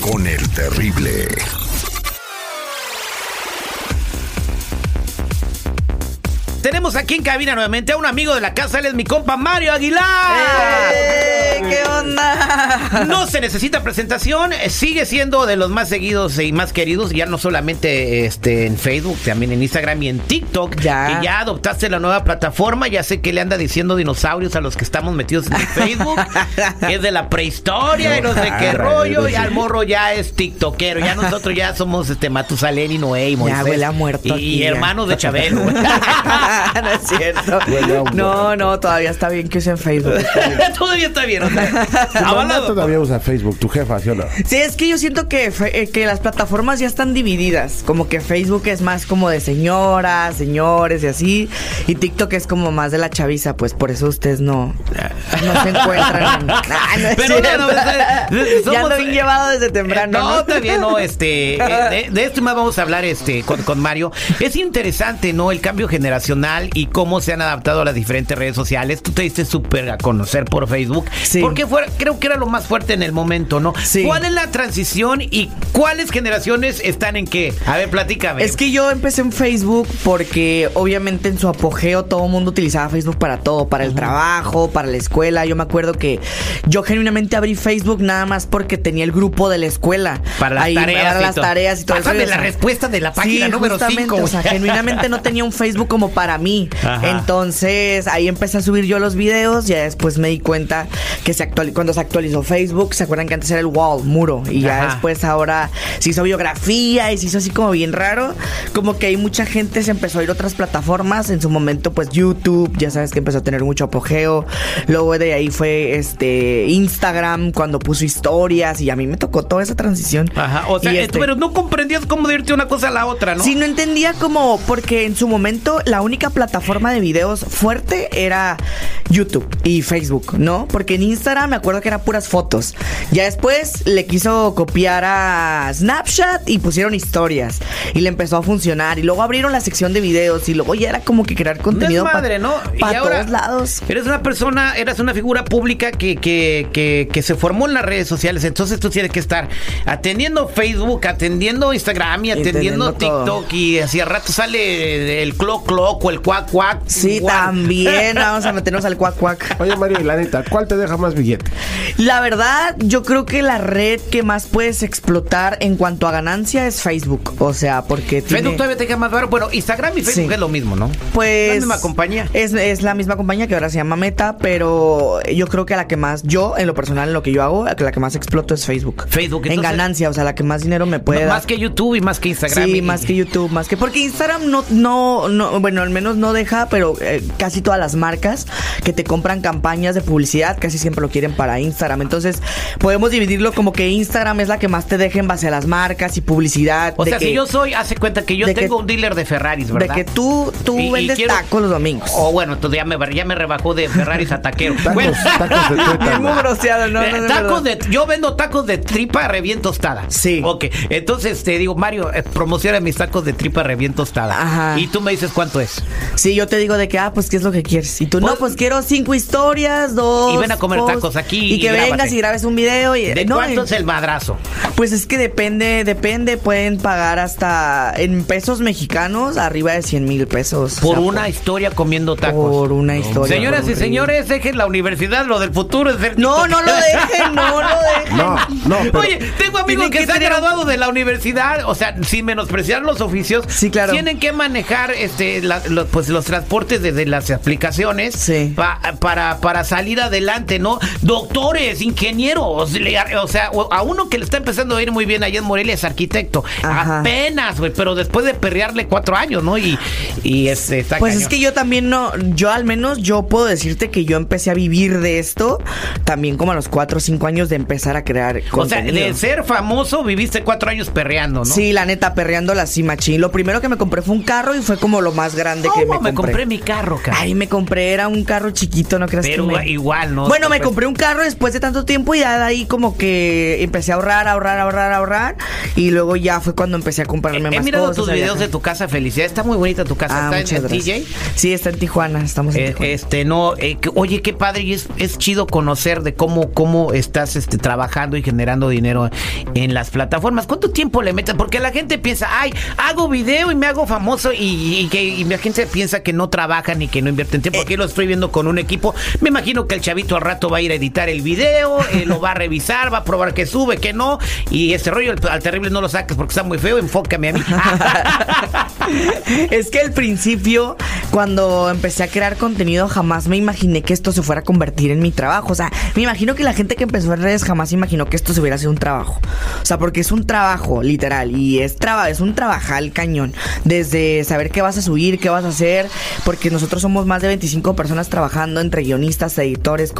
Con el terrible. Tenemos aquí en cabina nuevamente a un amigo de la casa, él es mi compa Mario Aguilar. ¡Eh! ¿Qué onda? No se necesita presentación, eh, sigue siendo de los más seguidos y más queridos, ya no solamente este, en Facebook, también en Instagram y en TikTok. Ya. Que ya adoptaste la nueva plataforma, ya sé que le anda diciendo dinosaurios a los que estamos metidos en Facebook, es de la prehistoria y no sé qué rollo, ya el morro ya es tiktokero, ya nosotros ya somos este Matusalén y Noé y Moisés. huele a muerto Y, y ya. hermanos de Chabelo. no es cierto. No, no, todavía está bien que usen Facebook. Todavía está bien, avalado. todavía usa Facebook, tu jefa, ¿sí o no? Sí, es que yo siento que, eh, que las plataformas ya están divididas. Como que Facebook es más como de señoras, señores y así. Y TikTok es como más de la chaviza. Pues por eso ustedes no, no se encuentran. en- Ah, no es Pero cierto. no, no, eh, ya somos- lo han llevado desde temprano. Eh, No, bien, no, este, eh, de, de esto más vamos a hablar este con, con Mario. Es interesante, ¿no? El cambio generacional y cómo se han adaptado a las diferentes redes sociales. Tú te diste súper a conocer por Facebook. Sí. Porque fue, creo que era lo más fuerte en el momento, ¿no? Sí. ¿Cuál es la transición y cuáles generaciones están en qué? A ver, platícame. Es que yo empecé en Facebook porque obviamente en su apogeo todo el mundo utilizaba Facebook para todo, para el trabajo, para la escuela. Yo me acuerdo que yo genuinamente abrí Facebook nada más porque tenía el grupo de la escuela. Para las Ahí, tareas Para y las tareas y todo Pásame eso. la respuesta de la página Sí, número justamente, cinco, O sea, genuinamente no tenía un Facebook como para mí. Ajá. Entonces ahí empecé a subir yo los videos. Ya después me di cuenta que se actuali- cuando se actualizó Facebook, ¿se acuerdan que antes era el wall, muro? Y ya Ajá. después ahora se hizo biografía y se hizo así como bien raro. Como que hay mucha gente se empezó a ir a otras plataformas. En su momento, pues YouTube, ya sabes que empezó a tener mucho apogeo. Luego de ahí fue este Instagram cuando puso historias y a mí me tocó toda esa transición. Ajá, o sea, Y, este, pero no comprendías cómo irte una cosa a la otra, ¿no? Sí, no entendía como, porque en su momento la única plataforma de videos fuerte era YouTube y Facebook, ¿no? Porque en Instagram me acuerdo que eran puras fotos. Ya después le quiso copiar a Snapchat y pusieron historias. Y le empezó a funcionar. Y luego abrieron la sección de videos y luego ya era como que crear contenido No es madre, ¿no? Para ahora todos lados. Eres una persona, eres una figura pública que, que, que, que se formó en las redes sociales. Entonces tú tienes que estar atendiendo Facebook, atendiendo Instagram y atendiendo todo. TikTok. Y al rato sale el clock clock o el cuac cuac. Sí, Igual. también vamos a meternos al cuac cuac. Oye, Mario, y la neta, ¿cuál te deja más La verdad, yo creo que la red que más puedes explotar en cuanto a ganancia es Facebook. O sea, porque tiene, Facebook todavía te deja más barato. Bueno, Instagram y Facebook Sí. es lo mismo, ¿no? pues La misma compañía. Es, es la misma compañía que ahora se llama Meta, pero yo creo que la que más, yo en lo personal, en lo que yo hago, la que más exploto es Facebook. Facebook, En entonces- ganancia, o sea, la que más dinero me puede No, dar. más que YouTube y más que Instagram. Sí, y- más que YouTube, más que porque Instagram no, no, no, bueno, al menos no deja, pero eh, casi todas las marcas que te compran campañas de publicidad casi siempre lo quieren para Instagram. Entonces podemos dividirlo como que Instagram es la que más te deja en base a las marcas y publicidad. O de sea, que- si yo soy, hace cuenta que yo de que- tengo un dealer de Ferraris, de ¿verdad? que tú, tú Y- y vendes quiero- tacos los domingos. Oh, bueno, entonces ya me, ya me rebajó de Ferraris a taquero. Tacos, Bueno. tacos de muy groseado, no, no, no, tacos de, yo vendo tacos de tripa revien tostada. Sí. Ok, entonces te digo, Mario, eh, promociona mis tacos de tripa revien tostada. Ajá. Y tú me dices cuánto es. Sí, yo te digo de que, ah, pues, ¿qué es lo que quieres? Y tú, no, Pues- pues quiero cinco historias, dos. Y ven a comer tacos aquí Y y que grábate. vengas y grabes un video. Y, ¿De no, cuánto es el madrazo? Pues es que depende, depende, pueden pagar hasta en pesos mexicanos arriba de 100 mil pesos. Por O sea, una historia comiendo tacos. Por una historia. Señoras y señores, dejen la universidad, lo del futuro es ser No, TikTok. no lo dejen, no lo dejen. No, no, pero... Oye, tengo amigos que, que se han graduado de la universidad, o sea, sin menospreciar los oficios. Sí, claro. Tienen que manejar este la- los, pues los transportes desde las aplicaciones Sí. pa- para, para salir adelante, ¿no? Doctores, ingenieros, le- o sea, a uno que le está empezando a ir muy bien allá en Morelia es arquitecto. Ajá. Apenas, güey, pero después de perrearle cuatro años, ¿no? Y, y este, está Pues es que yo también no, yo al menos yo puedo decirte que yo empecé a vivir de esto también como a los cuatro o cinco años de empezar a crear O sea, de ser famoso viviste cuatro años perreando, ¿no? Sí, la neta, perreando la cimachín. Lo primero que me compré fue un carro y fue como lo más grande que ¿Cómo me me compré. compré mi carro, cara? Ay, me compré, era un carro chiquito, no creas Pero que me... igual, ¿no? Bueno, me compré un carro después de tanto tiempo y ya de ahí como que empecé a ahorrar, ahorrar, ahorrar, ahorrar. Y luego ya fue cuando empecé a comprarme He más mirado cosas. tus videos viajar. de tu casa, Felicidad. Está muy bonita tu casa. Ah, ¿Está en. TJ? Sí, está en Tijuana, estamos en Eh, Tijuana. este no eh, que- oye qué padre y es, es chido conocer de cómo cómo estás este trabajando y generando dinero en las plataformas cuánto tiempo le metes porque la gente piensa ay hago video y me hago famoso y, y que y la gente piensa que no trabajan y que no invierten tiempo aquí lo estoy viendo con un equipo me imagino que el chavito al rato va a ir a editar el video eh, lo va a revisar va a probar que sube que no y ese rollo al, terrible no lo saques porque está muy feo enfócame a mí es que al principio, cuando empecé a crear contenido, jamás me imaginé que esto se fuera a convertir en mi trabajo. O sea, me imagino que la gente que empezó en redes jamás imaginó que esto se hubiera sido un trabajo. O sea, porque es un trabajo, literal. Y es, traba, es un trabajal cañón. Desde saber qué vas a subir, qué vas a hacer. Porque nosotros somos más de 25 personas trabajando entre guionistas, editores,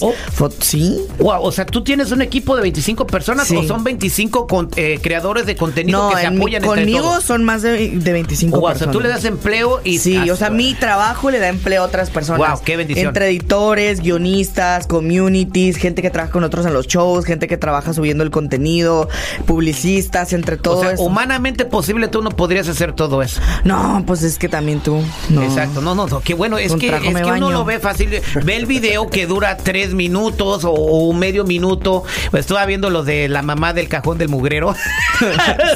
Oh. sí. Wow, o sea, ¿tú tienes un equipo de 25 personas Sí. o son 25 con- eh, creadores de contenido No, que se en mi- apoyan entre conmigo todos? son más de, de 25 Wow, o personas. sea, tú le das empleo y... Sí, o sea, mi trabajo le da empleo a otras personas. Guau, qué bendición. Entre editores, guionistas, communities, gente que trabaja con otros en los shows, gente que trabaja subiendo el contenido, publicistas, entre todo O sea, eso. humanamente posible tú no podrías hacer todo eso. No, pues es que también tú. No. Exacto, no, no, no, qué bueno, es Con que, es que uno lo ve fácil, ve el video que dura tres minutos o, o un medio minuto, pues estaba viendo lo de la mamá del cajón del mugrero.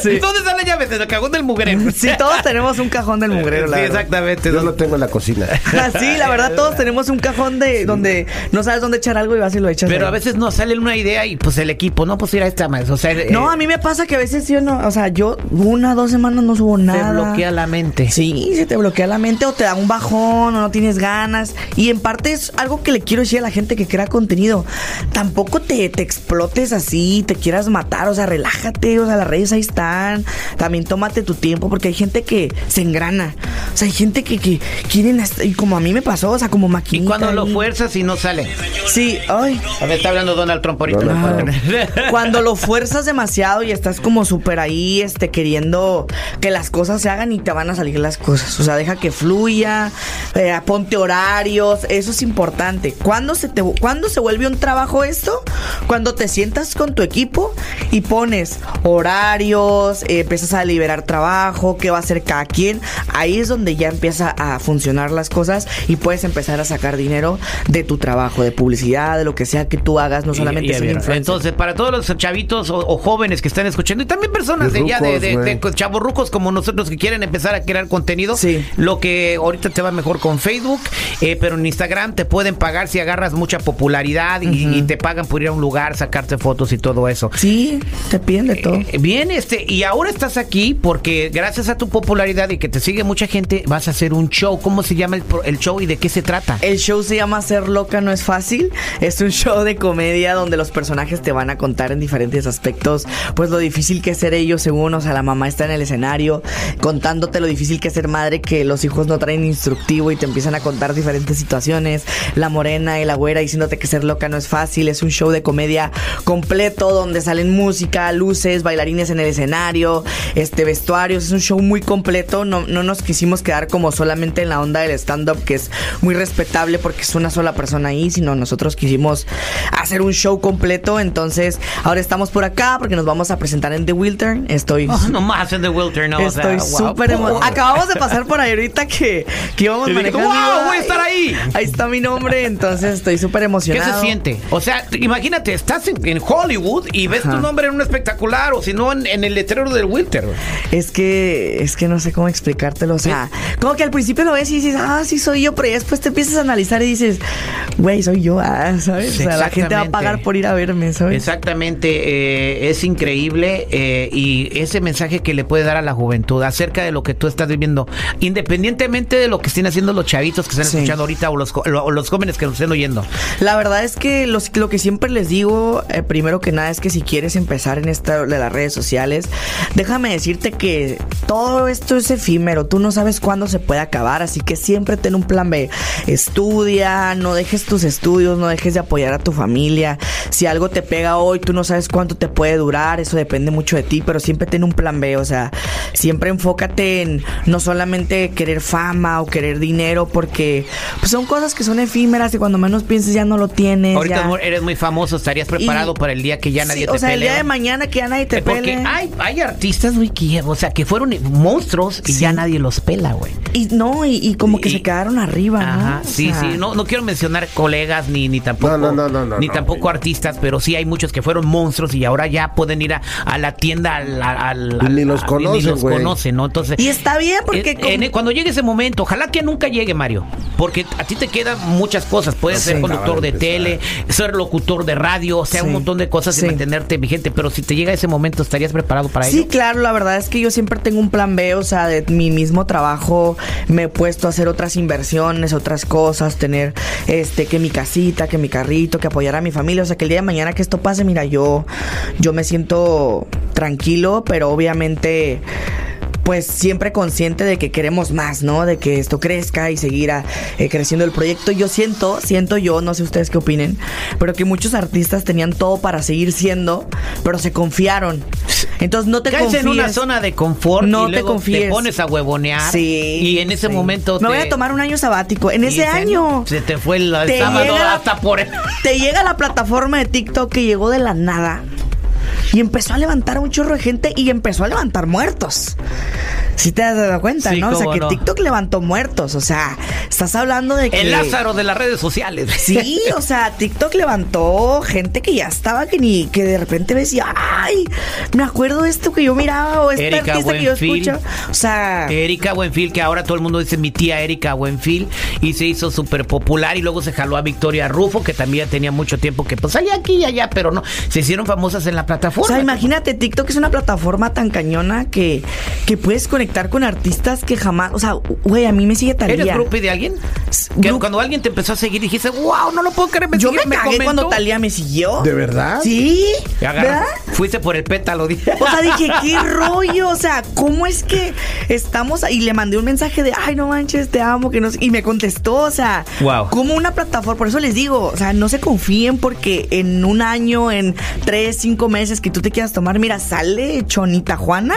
Sí. ¿Dónde está la llave? Del cajón del mugrero. Sí, todos tenemos un cajón del mugrero, la Sí, verdad. exactamente. Yo lo tengo en la cocina. sí, la verdad, todos tenemos un cajón de donde no sabes dónde echar algo y vas y lo echas. Pero ahí. a veces nos sale una idea y pues el equipo, no, pues ir a esta más. O sea, No, eh, a mí me pasa que a veces yo no, o sea, yo una, dos semanas no subo te nada. bloquea la mente. Sí, se te bloquea la mente o te da un bajón o no tienes ganas. Y en parte es algo que le quiero decir a la gente que crea contenido. Tampoco te, te explotes así, te quieras matar, o sea, relájate, o sea, las redes ahí están. También tómate tu tiempo porque hay gente que se engrana. O sea, hay gente que, que quieren, hasta- y como a mí me pasó, o sea, como Y maquinita. cuando lo fuerzas y no sale. Sí, ay. A ver, está hablando Donald Trump ahorita. Donald Cuando lo fuerzas demasiado y estás como súper ahí, este, queriendo que las cosas se hagan y te van a salir las cosas. O sea, deja que fluya, eh, ponte horarios, eso es importante. ¿Cuándo se, te, ¿Cuándo se vuelve un trabajo esto? Cuando te sientas con tu equipo y pones horarios, eh, empiezas a liberar trabajo, qué va a hacer cada quien. Ahí es donde ya empieza a funcionar las cosas y puedes empezar a sacar dinero de tu trabajo, de publicidad, de lo que sea que tú hagas, no solamente Y- y ver. Entonces, para todos los chavitos o, o jóvenes que están escuchando, y también personas Y de ya de, rucos, de, de chavorrucos como nosotros que quieren empezar a crear contenido, Sí. lo que ahorita te va mejor con Facebook, eh, pero en Instagram te pueden pagar si agarras mucha popularidad y, y te pagan por ir a un lugar, sacarte fotos y todo eso. Sí, te piden de todo. Eh, Bien, este, y ahora estás aquí porque gracias a tu popularidad y que te sigue mucha gente, vas a hacer un show. ¿Cómo se llama el, el show y de qué se trata? El show se llama Ser Loca No es Fácil. Es un show de comedia donde los personajes te van a contar en diferentes aspectos, pues lo difícil que es ser ellos según, o sea, la mamá está en el escenario contándote lo difícil que es ser madre, que los hijos no traen instructivo y te empiezan a contar diferentes situaciones. La morena y la güera diciéndote que ser loca no es fácil. Es un show de comedia completo donde salen música, luces, bailarines en el escenario, este vestuarios. Es un show muy completo. No, no nos quisimos quedar como solamente en la onda del stand-up, que es muy respetable porque es una sola persona ahí, sino nosotros quisimos hacer un show completo. Entonces, ahora estamos por acá porque nos vamos a presentar en The Wiltern. Estoy Oh, nomás en The Wilter, ¿no? O sea, Estoy wow. Acabamos de pasar por ahí ahorita que, que íbamos manejando. "Wow, voy a estar "Ay, ahí". Ahí está mi nombre, entonces estoy súper ¿Qué emocionado. se siente? O sea, imagínate, estás en, en Hollywood y ves tu nombre en un espectacular o si no en, en el letrero del Wilter. güey. Es que, es que no sé cómo explicártelo. O sea, como que al principio lo ves y dices, ah, sí soy yo, pero después te empiezas a analizar y dices, güey, soy yo, ah, ¿sabes? O sea, la gente va a pagar por ir a verme, ¿sabes? Exactamente, eh, es increíble eh, y ese mensaje que le puede dar a la juventud acerca de lo que tú estás viviendo. independientemente de lo que estén haciendo los chavitos que están Sí. escuchando ahorita o los, o los jóvenes que nos estén oyendo. La verdad es que lo que siempre les digo, eh, primero que nada, es que si quieres empezar en esta de las redes sociales, déjame decirte que todo esto es efímero. Tú no sabes cuándo se puede acabar, así que siempre ten un plan B. Estudia, no dejes tus estudios, no dejes de apoyar a tu familia. Si algo te pega hoy, tú no sabes cuánto te puede durar, eso depende mucho de ti, pero siempre ten un plan B. O sea, siempre enfócate en no solamente querer fama o querer dinero, porque pues, son cosas que son efímeras y cuando menos pienses ya no lo tienes. Ahorita ya. eres muy famoso, estarías preparado Y- para el día que ya nadie Sí, te O sea, el día de mañana que ya nadie te Porque pele. hay, hay artistas, güey, que, o sea, que fueron monstruos y Sí. ya nadie los pela, güey. Y no, y, y como que Y- se quedaron arriba, ¿no? Ajá, O sí, sea, sí. No, no quiero mencionar colegas ni, ni tampoco, No, no, no, no, no, ni no, tampoco artistas, pero sí hay muchos que fueron monstruos y ahora ya pueden ir a, a la tienda al, al- al- Ni los conocen, ni los conocen, ¿no? Entonces, Y está bien porque en- cuando llegue ese momento, ojalá que nunca llegue Mario, porque a ti te quedan muchas cosas. Puedes Sí. ser de de tele, ser locutor de radio, o sea, Sí. un montón de cosas Sí. y mantenerte vigente. Pero si te llega ese momento, ¿estarías preparado para Sí, ello? claro, la verdad es que yo siempre tengo un plan B, o sea, de mi mismo trabajo me he puesto a hacer otras inversiones, otras cosas, tener este que mi casita, que mi carrito, que apoyar a mi familia, o sea, que el día de mañana que esto pase, mira, yo yo me siento tranquilo, pero obviamente pues siempre consciente de que queremos más, ¿no? De que esto crezca y seguir a- eh, creciendo el proyecto. Yo siento, siento yo, no sé ustedes qué opinen, pero que muchos artistas tenían todo para seguir siendo, pero se confiaron. Entonces no te Caes confíes. en una zona de confort No y te confíes. te pones a huevonear Sí. y en ese sí. momento Me te- voy a tomar un año sabático. En ese año. se te fue el, Te sábado llega- hasta por Te llega la plataforma de TikTok que llegó de la nada. Y empezó a levantar a un chorro de gente y empezó a levantar muertos. Si te has dado cuenta, Sí, ¿no? O sea, que no. TikTok levantó muertos. O sea, estás hablando de que. el Lázaro de las redes sociales. Sí, o sea, TikTok levantó gente que ya estaba que ni que de repente decía, ay, me acuerdo de esto que yo miraba o esta Erika artista que yo escucho. O sea, Erika Buenfil, que ahora todo el mundo dice mi tía Erika Buenfil, y se hizo súper popular y luego se jaló a Victoria Rufo, que también tenía mucho tiempo que pues allá aquí y allá, pero no, se hicieron famosas en la o plataforma. sea, imagínate, TikTok es una plataforma tan cañona que, que puedes conectar con artistas que jamás, o sea, güey, a mí me sigue ¿Eres Talía. grupo de alguien? Que cuando alguien te empezó a seguir dijiste, wow, no lo puedo creer, me Yo sigue, me cagué comentó". cuando Talía me siguió. ¿De verdad? Sí, ¿verdad? Fuiste por el pétalo, dije. O sea, dije, qué rollo, o sea, ¿cómo es que estamos ahí? Y le mandé un mensaje de, ay, no manches, te amo, que no sé", Y me contestó, o sea, Wow. como una plataforma, por eso les digo, o sea, no se confíen porque en un año, en tres, cinco meses que tú te quieras tomar, mira, sale Chonita Juana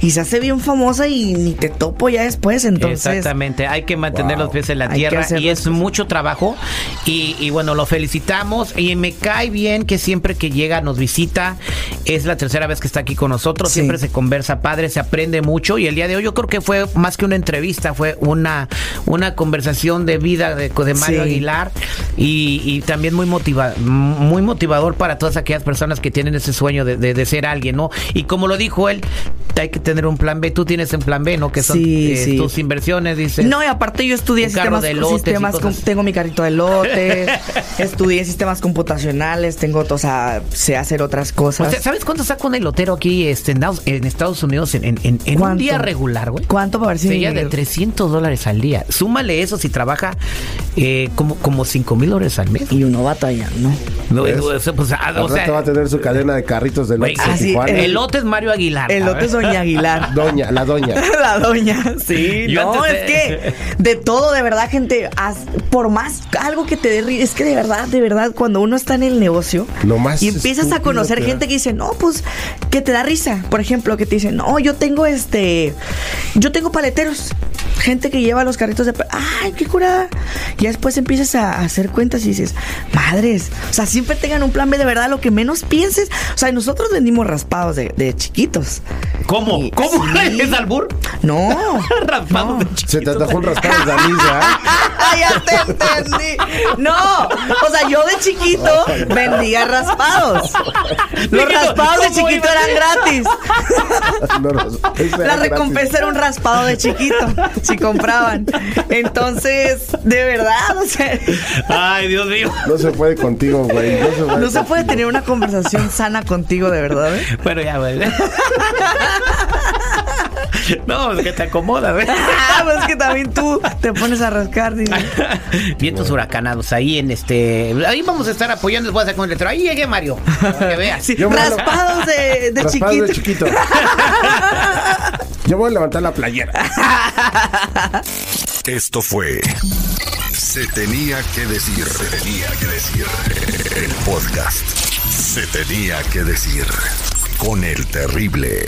y se hace bien famosa y ni te topo ya después, entonces. Exactamente, hay que mantener los pies en la tierra y es mucho trabajo y, y bueno, lo felicitamos y me cae bien que siempre que llega nos visita, es la tercera vez que está aquí con nosotros, Sí. siempre se conversa padre, se aprende mucho y el día de hoy yo creo que fue más que una entrevista, fue una, una conversación de vida de, de Mario Sí. Aguilar y, y también muy, motiva, muy motivador para todas aquellas personas que tienen ese sueño de, de- de ser alguien, ¿no? Y como lo dijo él, hay que tener un plan B, tú tienes un plan B, ¿no? Que son Sí, eh, sí. tus inversiones, dice. No, y aparte yo estudié sistemas, de elotes sistemas tengo mi carrito de lotes, estudié sistemas computacionales, tengo, o sea, sé hacer otras cosas. O sea, ¿sabes cuánto saca un elotero aquí este, en, en Estados Unidos en, en- en- en un día regular, güey? ¿Cuánto para ver si Sería de 300 dólares al día. Súmale eso si trabaja eh, como, como 5 mil dólares al mes. Y uno batalla, ¿no? No, ¿Ves? o sea, pues, ah, o sea, va a tener su cadena de carritos de lotes en Ah, el- elote es Mario Aguilar. El a lote ver. es Doña Aguilar. Doña, la doña. La doña, sí. Yo no, es que de todo, de verdad, gente, haz- por más algo que te dé es que de verdad, de verdad, cuando uno está en el negocio Lo más y empiezas a conocer que gente que dice, no, pues, que te da risa. Por ejemplo, que te dice, no, yo tengo este, yo tengo paleteros. Gente que lleva los carritos de... ¡Ay, qué curada! Y después empiezas a hacer cuentas y dices, madres, o sea, siempre tengan un plan B de verdad, lo que menos pienses. O sea, nosotros vendimos raspados de, de chiquitos. ¿Cómo? Y- ¿Cómo? sí. ¿Es albur? No. Raspado no. de Se te atajó un raspado de anís, ¿ah? ¡Ay, ya te entendí! No, o sea, yo de chiquito vendía raspados. Los raspados de ¿cómo chiquito eran gratis. La recompensa era un raspado de chiquito, si compraban. Entonces, de verdad, o sea, Ay, Dios mío. No se puede contigo, güey. No se puede, no se puede tener una conversación sana contigo, de verdad. ¿eh? Bueno, ya, güey. No, es que te acomoda, ¿ves? Pues es que también tú te pones a rascar. Vientos huracanados ahí en este. Ahí vamos a estar apoyando. Les voy a sacar un letrero. Ahí llegué, Mario. Para que veas. Sí, lo- raspados de, de Raspados chiquito. de chiquito. Yo voy a levantar la playera. Esto fue Se tenía que decir. Se tenía que decir. El podcast. Se tenía que decir. Con el terrible.